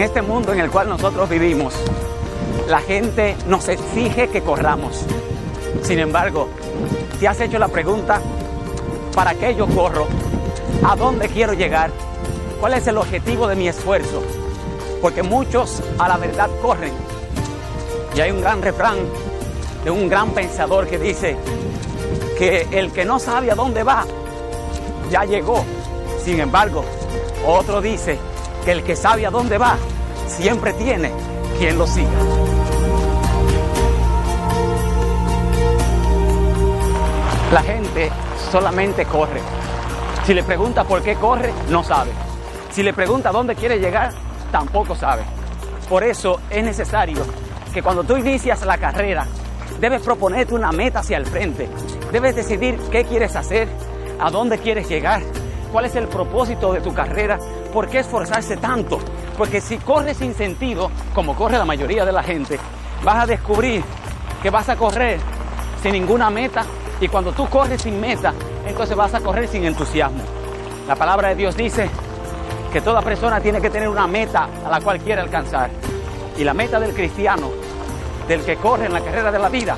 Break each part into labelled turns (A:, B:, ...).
A: Este mundo en el cual nosotros vivimos, la gente nos exige que corramos. Sin embargo, ¿te has hecho la pregunta, ¿para qué yo corro? ¿A dónde quiero llegar? ¿Cuál es el objetivo de mi esfuerzo? Porque muchos a la verdad corren. Y hay un gran refrán de un gran pensador que dice que el que no sabe a dónde va, ya llegó. Sin embargo, otro dice que el que sabe a dónde va, siempre tiene quien lo siga. La gente solamente corre. Si le pregunta por qué corre, no sabe. Si le pregunta dónde quiere llegar, tampoco sabe. Por eso es necesario que cuando tú inicias la carrera, debes proponerte una meta hacia el frente. Debes decidir qué quieres hacer, a dónde quieres llegar, cuál es el propósito de tu carrera, por qué esforzarse tanto. Porque si corres sin sentido, como corre la mayoría de la gente, vas a descubrir que vas a correr sin ninguna meta y cuando tú corres sin meta, entonces vas a correr sin entusiasmo. La palabra de Dios dice que toda persona tiene que tener una meta a la cual quiere alcanzar. Y la meta del cristiano, del que corre en la carrera de la vida,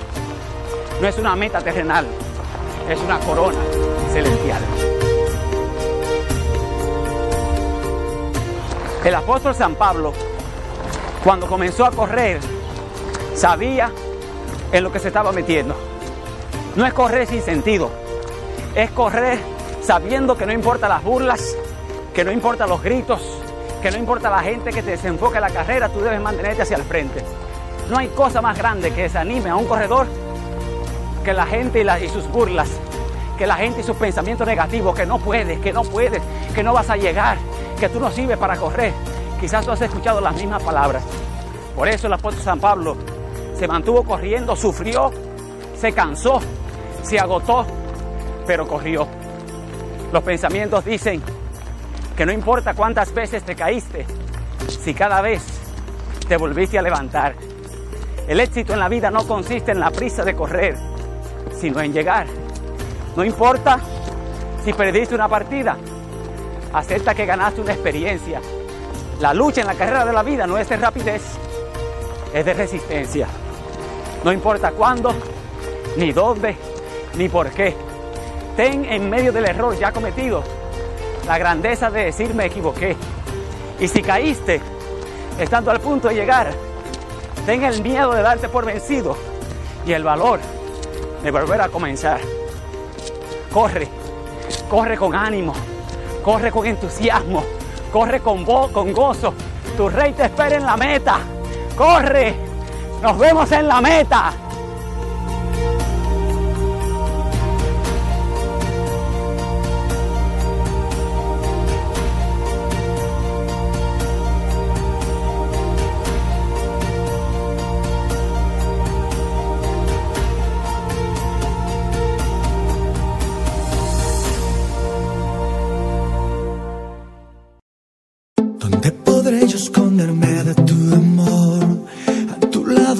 A: no es una meta terrenal, es una corona celestial. El apóstol San Pablo, cuando comenzó a correr, sabía en lo que se estaba metiendo. No es correr sin sentido, es correr sabiendo que no importa las burlas, que no importa los gritos, que no importa la gente que te desenfoque la carrera, tú debes mantenerte hacia el frente. No hay cosa más grande que desanime a un corredor que la gente y, y sus burlas, que la gente y sus pensamientos negativos, que no puedes, que no puedes, que no vas a llegar, que tú no sirves para correr. Quizás tú has escuchado las mismas palabras. Por eso el apóstol San Pablo se mantuvo corriendo, sufrió, se cansó, se agotó, pero corrió. Los pensamientos dicen que no importa cuántas veces te caíste, si cada vez te volviste a levantar. El éxito en la vida no consiste en la prisa de correr, sino en llegar. No importa si perdiste una partida, acepta que ganaste una experiencia. La lucha en la carrera de la vida no es de rapidez, es de resistencia. No importa cuándo, ni dónde, ni por qué. Ten en medio del error ya cometido la grandeza de decir me equivoqué. Y si caíste, estando al punto de llegar, ten el miedo de darte por vencido y el valor de volver a comenzar. Corre, corre con ánimo, corre con entusiasmo, corre con, con gozo. Tu rey te espera en la meta. Corre, nos vemos en la meta.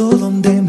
B: Tu lado donde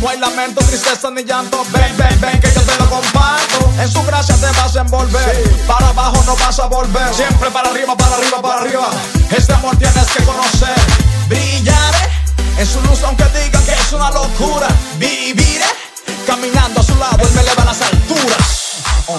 C: No hay lamento, tristeza ni llanto. Ven, ven, ven, que yo te lo comparto. En su gracia te vas a envolver. Para abajo no vas a volver. Siempre para arriba, para arriba, para arriba. Este amor tienes que conocer. Brillaré en su luz, aunque digan que es una locura. Viviré caminando a su lado, él me eleva a las alturas. Oh.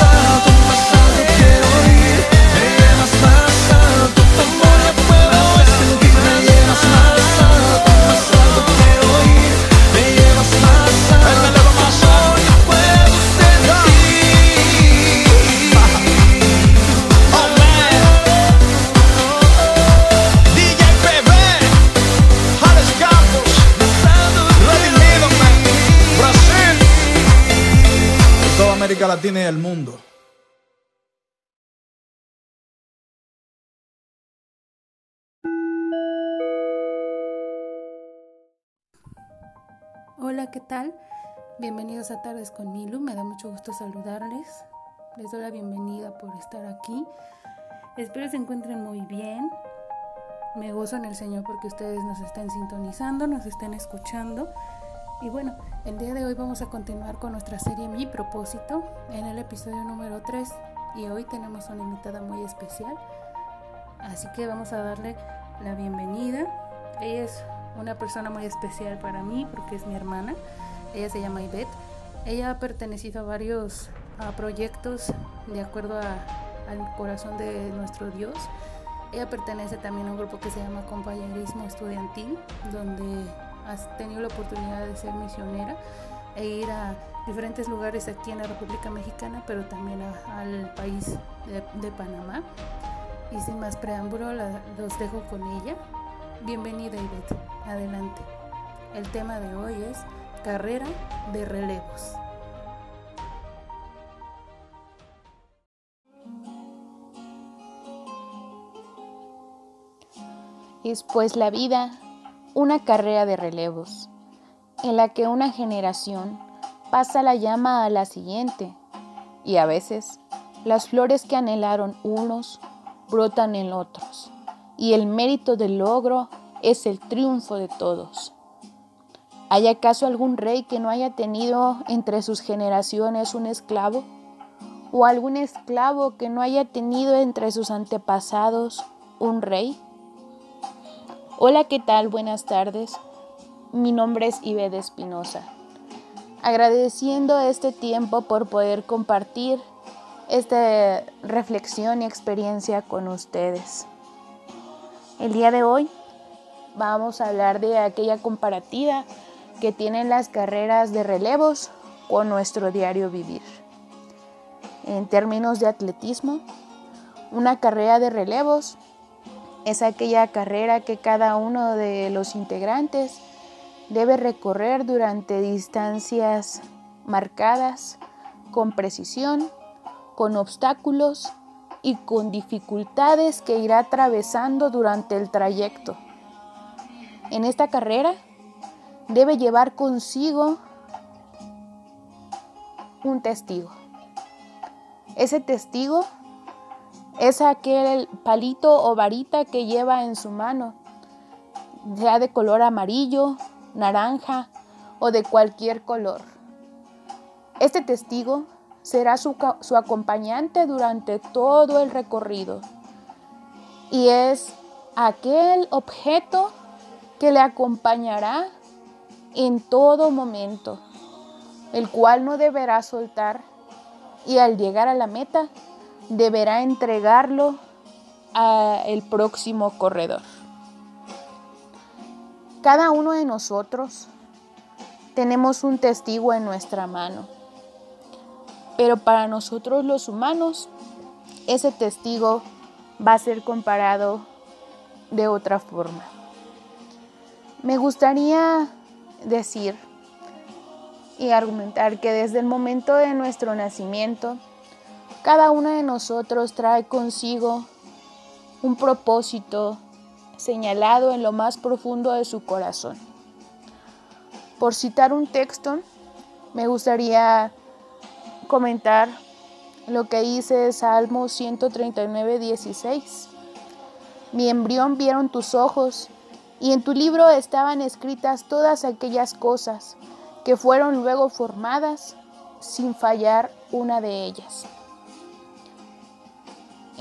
C: Latina y mundo.
D: Hola, ¿qué tal? Bienvenidos a Tardes con Milu. Me da mucho gusto saludarles. Les doy la bienvenida por estar aquí. Espero se encuentren muy bien. Me gozo en el Señor porque ustedes nos estén sintonizando, nos estén escuchando. Y bueno, el día de hoy vamos a continuar con nuestra serie Mi propósito en el episodio número 3. Y hoy tenemos una invitada muy especial. Así que vamos a darle la bienvenida. Ella es una persona muy especial para mí porque es mi hermana. Ella se llama Ivette. Ella ha pertenecido a varios a proyectos de acuerdo a- al corazón de nuestro Dios. Ella pertenece también a un grupo que se llama Compañerismo Estudiantil, donde has tenido la oportunidad de ser misionera e ir a diferentes lugares aquí en la República Mexicana, pero también al país de, Panamá. Y sin más preámbulo, los dejo con ella. Bienvenida, Ivette. Adelante. El tema de hoy es carrera de relevos.
E: Es pues la vida una carrera de relevos, en la que una generación pasa la llama a la siguiente, y a veces las flores que anhelaron unos brotan en otros, y el mérito del logro es el triunfo de todos. ¿Hay acaso algún rey que no haya tenido entre sus generaciones un esclavo? ¿O algún esclavo que no haya tenido entre sus antepasados un rey? Hola, ¿qué tal? Buenas tardes. Mi nombre es Ivede Espinosa. Agradeciendo este tiempo por poder compartir esta reflexión y experiencia con ustedes. El día de hoy vamos a hablar de aquella comparativa que tienen las carreras de relevos con nuestro diario vivir. En términos de atletismo, una carrera de relevos es aquella carrera que cada uno de los integrantes debe recorrer durante distancias marcadas, con precisión, con obstáculos y con dificultades que irá atravesando durante el trayecto. En esta carrera debe llevar consigo un testigo. Ese testigo es aquel palito o varita que lleva en su mano, sea de color amarillo, naranja o de cualquier color. Este testigo será su, su acompañante durante todo el recorrido y es aquel objeto que le acompañará en todo momento, el cual no deberá soltar y al llegar a la meta deberá entregarlo al próximo corredor. Cada uno de nosotros tenemos un testigo en nuestra mano, pero para nosotros los humanos ese testigo va a ser comparado de otra forma. Me gustaría decir y argumentar que desde el momento de nuestro nacimiento, cada uno de nosotros trae consigo un propósito señalado en lo más profundo de su corazón. Por citar un texto, me gustaría comentar lo que dice Salmo 139, 16. Mi embrión vieron tus ojos, y en tu libro estaban escritas todas aquellas cosas que fueron luego formadas sin fallar una de ellas.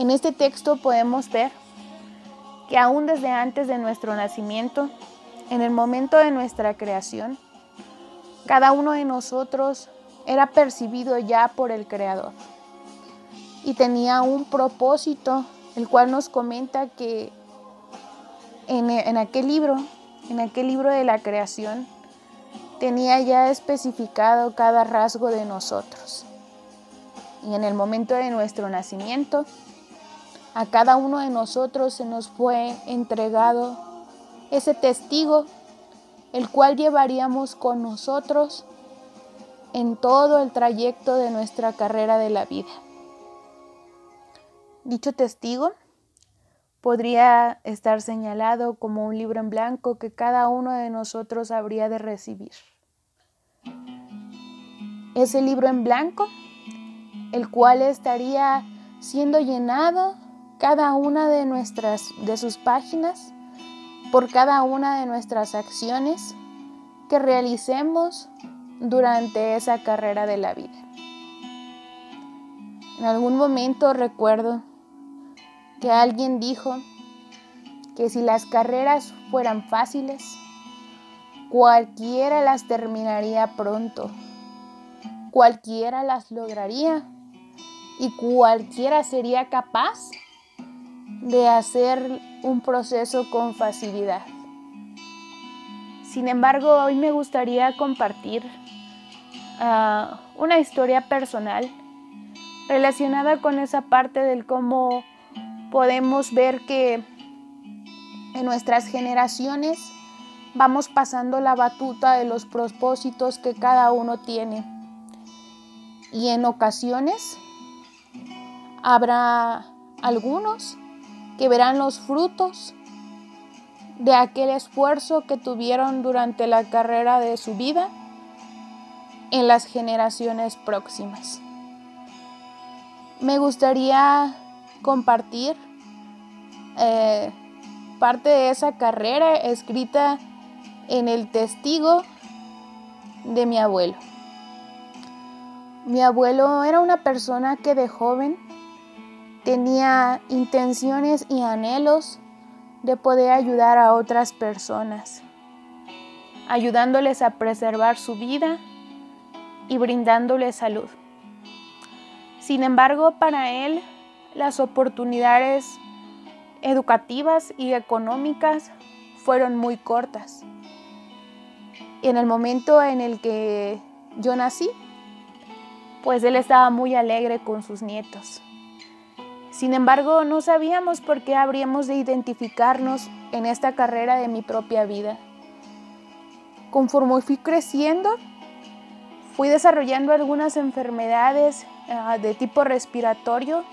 E: En este texto podemos ver que aún desde antes de nuestro nacimiento, en el momento de nuestra creación, cada uno de nosotros era percibido ya por el Creador y tenía un propósito, el cual nos comenta que en, aquel libro, en aquel libro de la creación, tenía ya especificado cada rasgo de nosotros. Y en el momento de nuestro nacimiento, a cada uno de nosotros se nos fue entregado ese testigo, el cual llevaríamos con nosotros en todo el trayecto de nuestra carrera de la vida. Dicho testigo podría estar señalado como un libro en blanco que cada uno de nosotros habría de recibir. Ese libro en blanco, el cual estaría siendo llenado cada una de nuestras de sus páginas por cada una de nuestras acciones que realicemos durante esa carrera de la vida. En algún momento recuerdo que alguien dijo que si las carreras fueran fáciles, cualquiera las terminaría pronto, cualquiera las lograría y cualquiera sería capaz de hacer un proceso con facilidad. Sin embargo, hoy me gustaría compartir ah, una historia personal relacionada con esa parte del cómo podemos ver que en nuestras generaciones vamos pasando la batuta de los propósitos que cada uno tiene. Y en ocasiones habrá algunos que verán los frutos de aquel esfuerzo que tuvieron durante la carrera de su vida en las generaciones próximas. Me gustaría compartir eh, parte de esa carrera escrita en el testigo de mi abuelo. Mi abuelo era una persona que de joven tenía intenciones y anhelos de poder ayudar a otras personas, ayudándoles a preservar su vida y brindándoles salud. Sin embargo, para él las oportunidades educativas y económicas fueron muy cortas. En el momento en el que yo nací, pues él estaba muy alegre con sus nietos. Sin embargo, no sabíamos por qué habríamos de identificarnos en esta carrera de mi propia vida. Conforme fui creciendo, fui desarrollando algunas enfermedades ah, de tipo respiratorio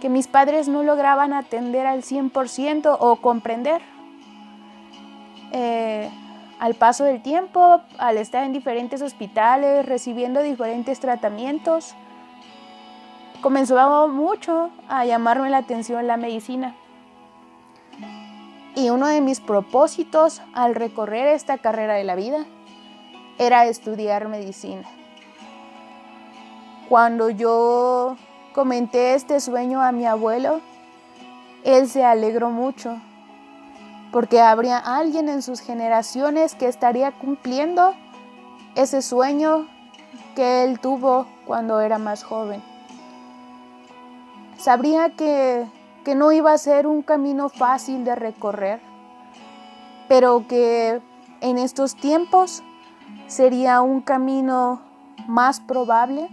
E: que mis padres no lograban atender al 100% o comprender. Eh, al paso del tiempo, al estar en diferentes hospitales, recibiendo diferentes tratamientos, comenzó mucho a llamarme la atención la medicina. Y uno de mis propósitos al recorrer esta carrera de la vida era estudiar medicina. Cuando yo comenté este sueño a mi abuelo, él se alegró mucho, porque habría alguien en sus generaciones que estaría cumpliendo ese sueño que él tuvo cuando era más joven. Sabría que, que no iba a ser un camino fácil de recorrer, pero que en estos tiempos sería un camino más probable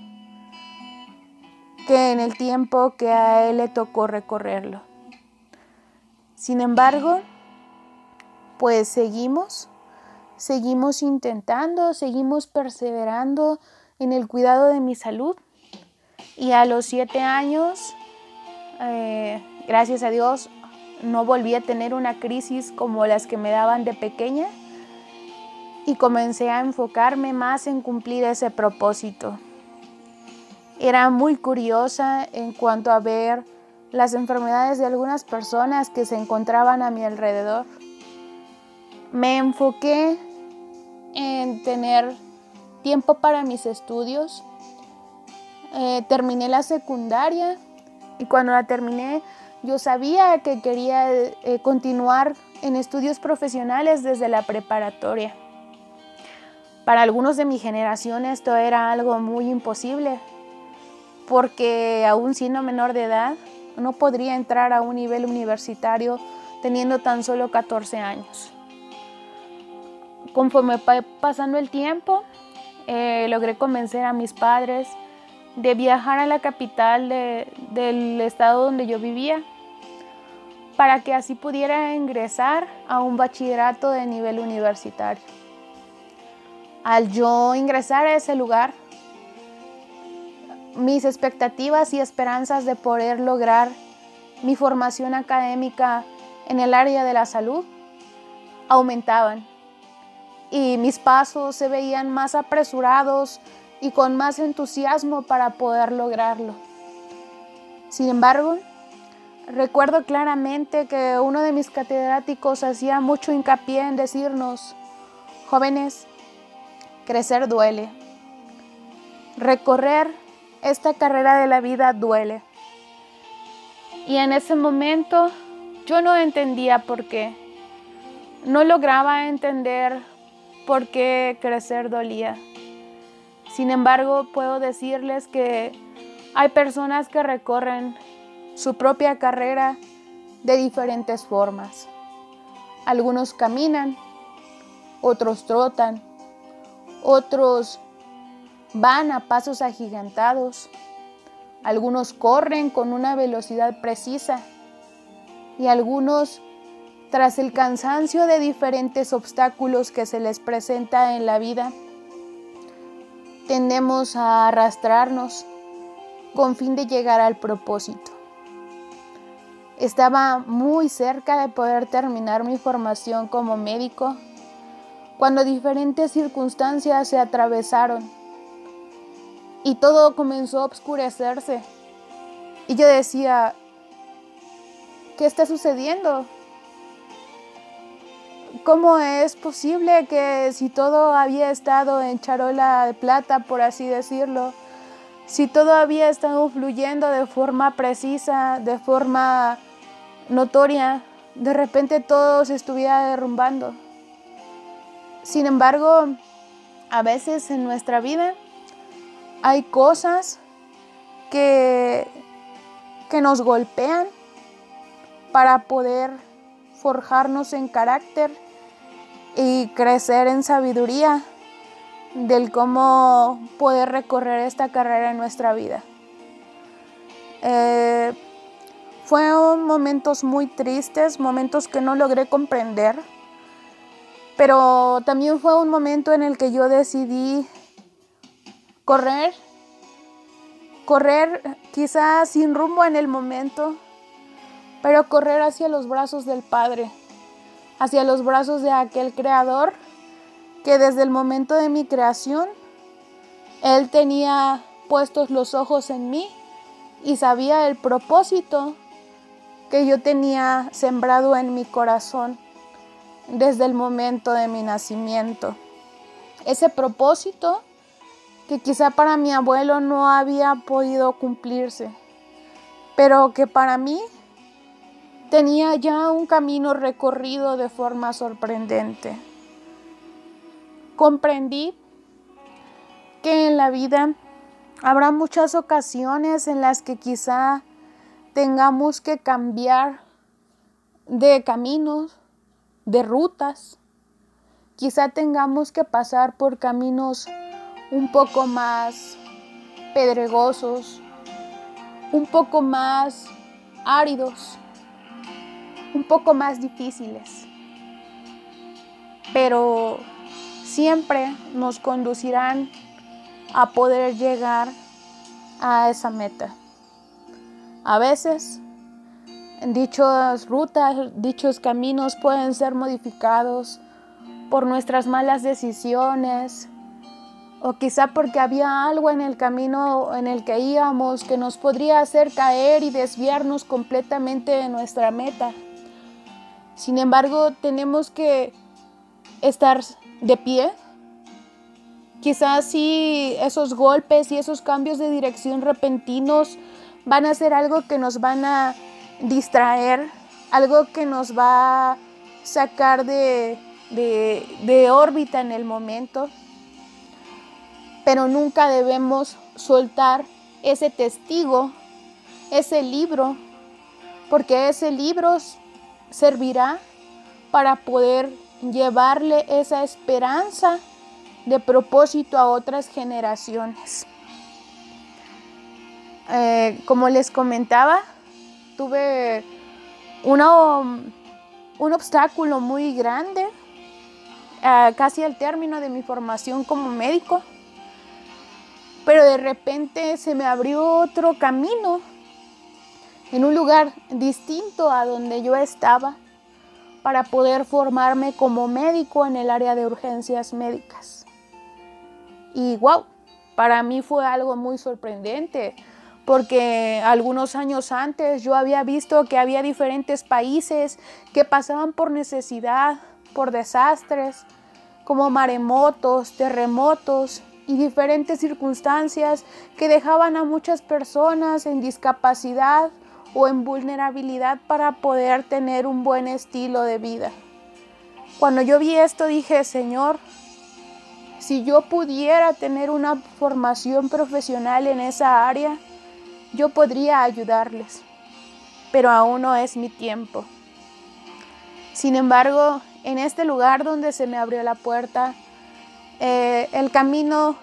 E: que en el tiempo que a él le tocó recorrerlo. Sin embargo, pues seguimos, seguimos intentando, seguimos perseverando en el cuidado de mi salud. Y a los siete años, eh, gracias a Dios, no volví a tener una crisis como las que me daban de pequeña y comencé a enfocarme más en cumplir ese propósito Era muy curiosa en cuanto a ver las enfermedades de algunas personas que se encontraban a mi alrededor. Me enfoqué en tener tiempo para mis estudios. Eh, terminé la secundaria y cuando la terminé yo sabía que quería eh, continuar en estudios profesionales desde la preparatoria. Para algunos de mi generación esto era algo muy imposible, porque aún siendo menor de edad no podría entrar a un nivel universitario teniendo tan solo 14 años. Conforme pasando el tiempo, eh, logré convencer a mis padres de viajar a la capital del estado donde yo vivía para que así pudiera ingresar a un bachillerato de nivel universitario. Al yo ingresar a ese lugar, mis expectativas y esperanzas de poder lograr mi formación académica en el área de la salud aumentaban y mis pasos se veían más apresurados y con más entusiasmo para poder lograrlo. Sin embargo, recuerdo claramente que uno de mis catedráticos hacía mucho hincapié en decirnos, jóvenes, crecer duele. Recorrer esta carrera de la vida duele. Y en ese momento yo no entendía por qué. No lograba entender por qué crecer dolía. Sin embargo, puedo decirles que hay personas que recorren su propia carrera de diferentes formas. Algunos caminan, otros trotan, otros van a pasos agigantados, algunos corren con una velocidad precisa y algunos, tras el cansancio de diferentes obstáculos que se les presenta en la vida, tendemos a arrastrarnos con fin de llegar al propósito. Estaba muy cerca de poder terminar mi formación como médico cuando diferentes circunstancias se atravesaron y todo comenzó a oscurecerse. Y yo decía, ¿qué está sucediendo? ¿Cómo es posible que si todo había estado en charola de plata, por así decirlo, si todo había estado fluyendo de forma precisa, de forma notoria, de repente todo se estuviera derrumbando? Sin embargo, a veces en nuestra vida hay cosas que, que nos golpean para poder forjarnos en carácter y crecer en sabiduría del cómo poder recorrer esta carrera en nuestra vida. Eh, fueron momentos muy tristes, momentos que no logré comprender, pero también fue un momento en el que yo decidí Correr, correr quizás sin rumbo en el momento, pero correr hacia los brazos del Padre, hacia los brazos de aquel Creador que desde el momento de mi creación, Él tenía puestos los ojos en mí y sabía el propósito que yo tenía sembrado en mi corazón desde el momento de mi nacimiento. Ese propósito que quizá para mi abuelo no había podido cumplirse, pero que para mí tenía ya un camino recorrido de forma sorprendente. Comprendí que en la vida habrá muchas ocasiones en las que quizá tengamos que cambiar de caminos, de rutas. Quizá tengamos que pasar por caminos un poco más pedregosos, un poco más áridos, un poco más difíciles. Pero siempre nos conducirán a poder llegar a esa meta. A veces dichas rutas, dichos caminos pueden ser modificados por nuestras malas decisiones, o quizá porque había algo en el camino en el que íbamos que nos podría hacer caer y desviarnos completamente de nuestra meta. Sin embargo, tenemos que estar de pie. Quizás sí esos golpes y esos cambios de dirección repentinos van a ser algo que nos van a distraer, algo que nos va a sacar de, de órbita en el momento pero nunca debemos soltar ese testigo, ese libro, porque ese libro servirá para poder llevarle esa esperanza de propósito a otras generaciones. Eh, como les comentaba, tuve un obstáculo muy grande eh, casi al término de mi formación como médico pero de repente se me abrió otro camino en un lugar distinto a donde yo estaba para poder formarme como médico en el área de urgencias médicas. Y wow, para mí fue algo muy sorprendente porque algunos años antes yo había visto que había diferentes países que pasaban por necesidad, por desastres, como maremotos, terremotos, y diferentes circunstancias que dejaban a muchas personas en discapacidad o en vulnerabilidad para poder tener un buen estilo de vida. Cuando yo vi esto dije, Señor, si yo pudiera tener una formación profesional en esa área, yo podría ayudarles, pero aún no es mi tiempo. Sin embargo, en este lugar donde se me abrió la puerta, eh, el camino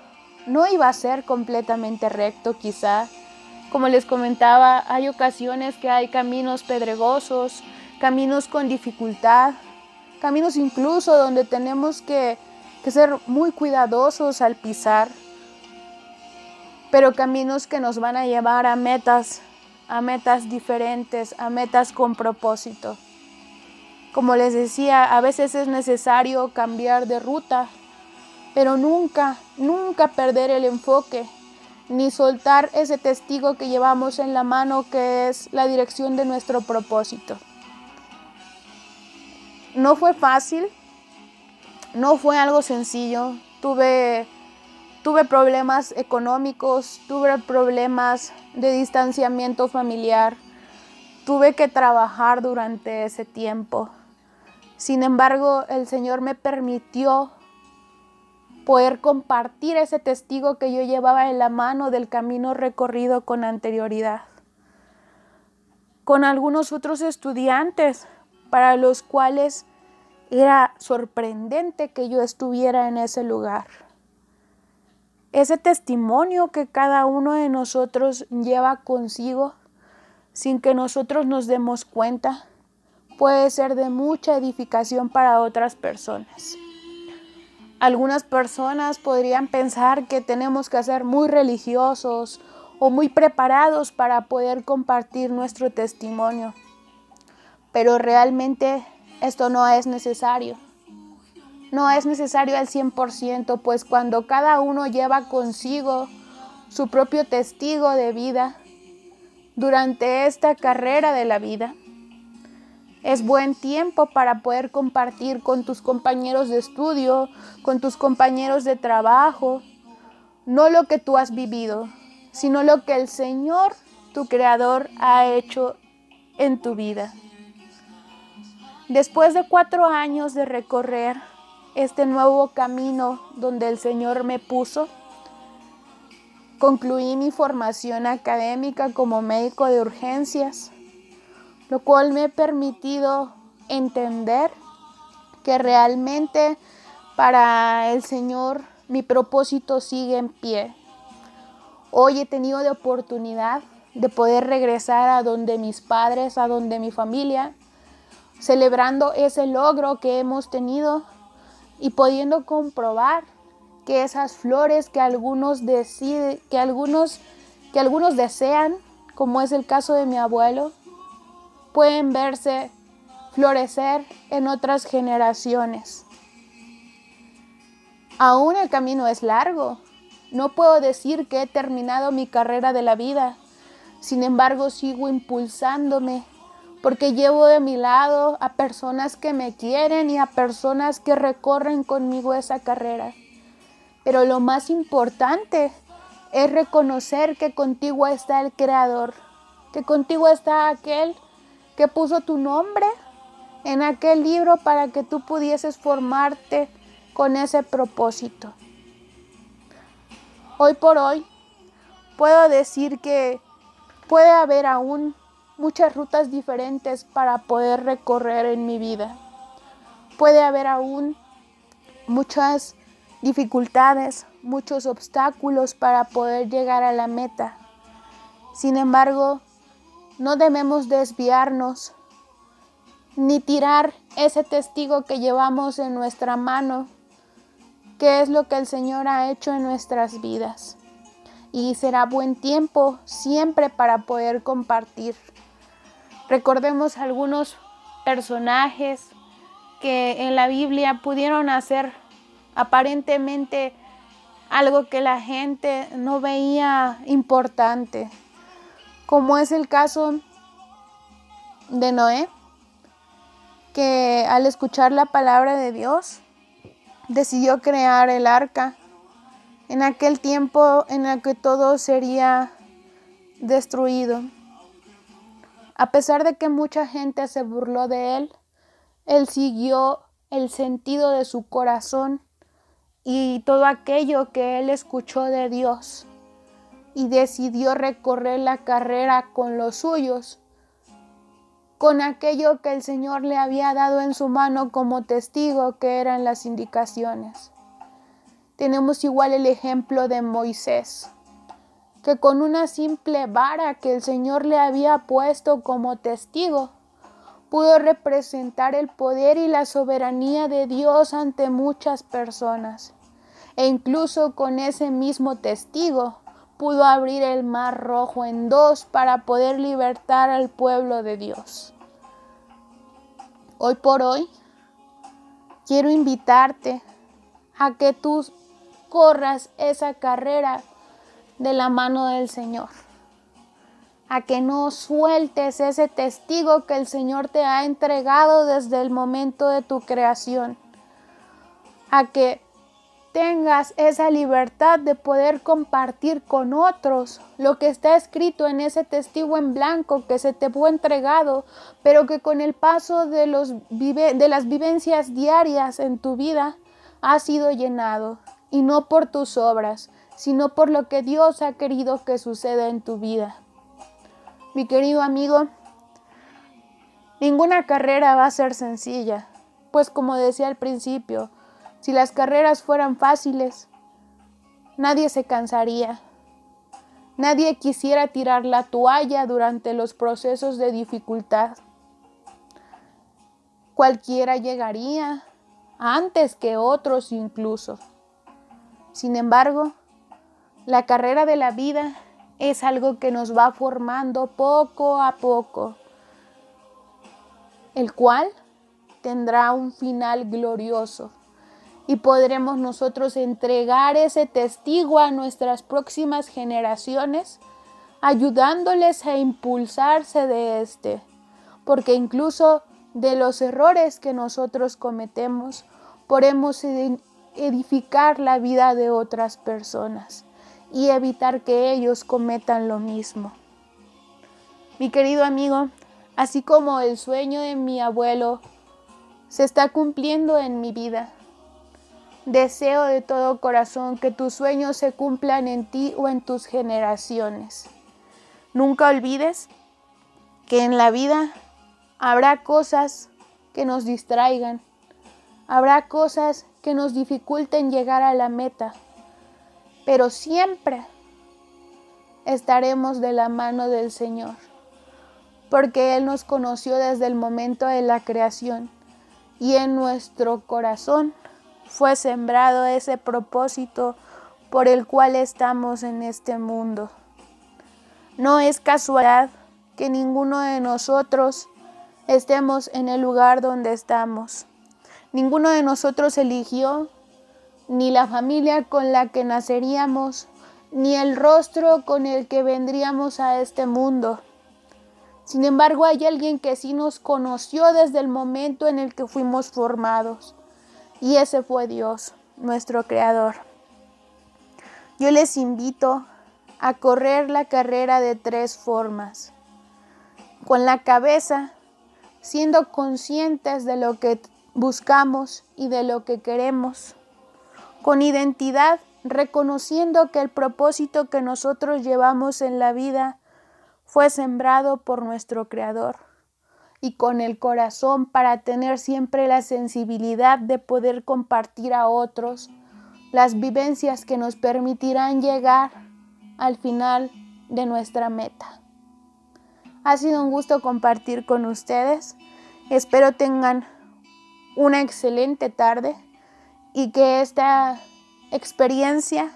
E: no iba a ser completamente recto quizá. Como les comentaba, hay ocasiones que hay caminos pedregosos, caminos con dificultad, caminos incluso donde tenemos que, ser muy cuidadosos al pisar, pero caminos que nos van a llevar a metas, a metas diferentes, a metas con propósito. Como les decía, a veces es necesario cambiar de ruta, pero nunca, nunca perder el enfoque, ni soltar ese testigo que llevamos en la mano que es la dirección de nuestro propósito. No fue fácil, no fue algo sencillo, tuve, tuve problemas económicos, tuve problemas de distanciamiento familiar, tuve que trabajar durante ese tiempo. Sin embargo, el Señor me permitió poder compartir ese testigo que yo llevaba en la mano del camino recorrido con anterioridad. Con algunos otros estudiantes para los cuales era sorprendente que yo estuviera en ese lugar. Ese testimonio que cada uno de nosotros lleva consigo sin que nosotros nos demos cuenta puede ser de mucha edificación para otras personas. Algunas personas podrían pensar que tenemos que ser muy religiosos o muy preparados para poder compartir nuestro testimonio, pero realmente esto no es necesario. No es necesario al 100%, pues cuando cada uno lleva consigo su propio testigo de vida durante esta carrera de la vida, es buen tiempo para poder compartir con tus compañeros de estudio, con tus compañeros de trabajo, no lo que tú has vivido, sino lo que el Señor, tu Creador, ha hecho en tu vida. Después de cuatro años de recorrer este nuevo camino donde el Señor me puso, concluí mi formación académica como médico de urgencias lo cual me ha permitido entender que realmente para el Señor mi propósito sigue en pie. Hoy he tenido la oportunidad de poder regresar a donde mis padres, a donde mi familia, celebrando ese logro que hemos tenido y pudiendo comprobar que esas flores que algunos deciden, que algunos que algunos desean, como es el caso de mi abuelo, pueden verse florecer en otras generaciones. Aún el camino es largo, no puedo decir que he terminado mi carrera de la vida. Sin embargo, sigo impulsándome porque llevo de mi lado a personas que me quieren y a personas que recorren conmigo esa carrera. Pero lo más importante es reconocer que contigo está el Creador, que contigo está aquel que puso tu nombre en aquel libro para que tú pudieses formarte con ese propósito. Hoy por hoy puedo decir que puede haber aún muchas rutas diferentes para poder recorrer en mi vida. Puede haber aún muchas dificultades, muchos obstáculos para poder llegar a la meta. Sin embargo, no debemos desviarnos ni tirar ese testigo que llevamos en nuestra mano, que es lo que el Señor ha hecho en nuestras vidas. Y será buen tiempo siempre para poder compartir. Recordemos algunos personajes que en la Biblia pudieron hacer aparentemente algo que la gente no veía importante, como es el caso de Noé que al escuchar la palabra de Dios decidió crear el arca en aquel tiempo en el que todo sería destruido. A pesar de que mucha gente se burló de él, él siguió el sentido de su corazón y todo aquello que él escuchó de Dios y decidió recorrer la carrera con los suyos con aquello que el Señor le había dado en su mano como testigo, que eran las indicaciones. Tenemos igual el ejemplo de Moisés, que con una simple vara que el Señor le había puesto como testigo, pudo representar el poder y la soberanía de Dios ante muchas personas. E incluso con ese mismo testigo pudo abrir el mar rojo en dos para poder libertar al pueblo de Dios. Hoy por hoy quiero invitarte a que tú corras esa carrera de la mano del Señor. A que no sueltes ese testigo que el Señor te ha entregado desde el momento de tu creación. A que tengas esa libertad de poder compartir con otros lo que está escrito en ese testigo en blanco que se te fue entregado, pero que con el paso de, los de las vivencias diarias en tu vida ha sido llenado, y no por tus obras, sino por lo que Dios ha querido que suceda en tu vida. Mi querido amigo, ninguna carrera va a ser sencilla, pues como decía al principio, si las carreras fueran fáciles, nadie se cansaría. Nadie quisiera tirar la toalla durante los procesos de dificultad. Cualquiera llegaría antes que otros incluso. Sin embargo, la carrera de la vida es algo que nos va formando poco a poco, el cual tendrá un final glorioso y podremos nosotros entregar ese testigo a nuestras próximas generaciones, ayudándoles a impulsarse de este, porque incluso de los errores que nosotros cometemos, podemos edificar la vida de otras personas y evitar que ellos cometan lo mismo. Mi querido amigo, así como el sueño de mi abuelo se está cumpliendo en mi vida, Deseo de todo corazón que tus sueños se cumplan en ti o en tus generaciones. Nunca olvides que en la vida habrá cosas que nos distraigan, habrá cosas que nos dificulten llegar a la meta, pero siempre estaremos de la mano del Señor, porque Él nos conoció desde el momento de la creación y en nuestro corazón fue sembrado ese propósito por el cual estamos en este mundo. No es casualidad que ninguno de nosotros estemos en el lugar donde estamos. Ninguno de nosotros eligió ni la familia con la que naceríamos, ni el rostro con el que vendríamos a este mundo. Sin embargo, hay alguien que sí nos conoció desde el momento en el que fuimos formados, y ese fue Dios, nuestro Creador. Yo les invito a correr la carrera de tres formas. Con la cabeza, siendo conscientes de lo que buscamos y de lo que queremos. Con identidad, reconociendo que el propósito que nosotros llevamos en la vida fue sembrado por nuestro Creador. Y con el corazón para tener siempre la sensibilidad de poder compartir a otros las vivencias que nos permitirán llegar al final de nuestra meta. Ha sido un gusto compartir con ustedes. Espero tengan una excelente tarde y que esta experiencia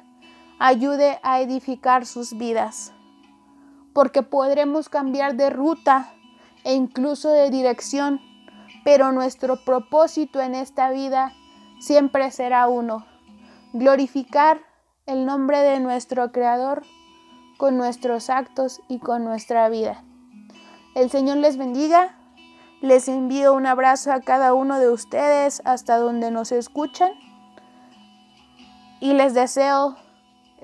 E: ayude a edificar sus vidas, porque podremos cambiar de ruta e incluso de dirección, pero nuestro propósito en esta vida siempre será uno, glorificar el nombre de nuestro Creador con nuestros actos y con nuestra vida. El Señor les bendiga. Les envío un abrazo a cada uno de ustedes hasta donde nos escuchan y les deseo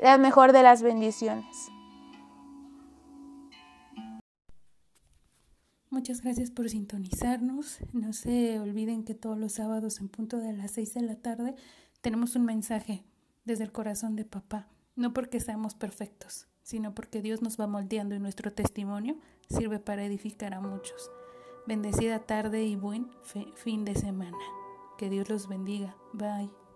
E: la mejor de las bendiciones.
D: Muchas gracias por sintonizarnos. No se olviden que todos los sábados en punto de las 6 de la tarde tenemos un mensaje desde el corazón de papá, no porque seamos perfectos, sino porque Dios nos va moldeando y nuestro testimonio sirve para edificar a muchos. Bendecida tarde y buen fin de semana. Que Dios los bendiga. Bye.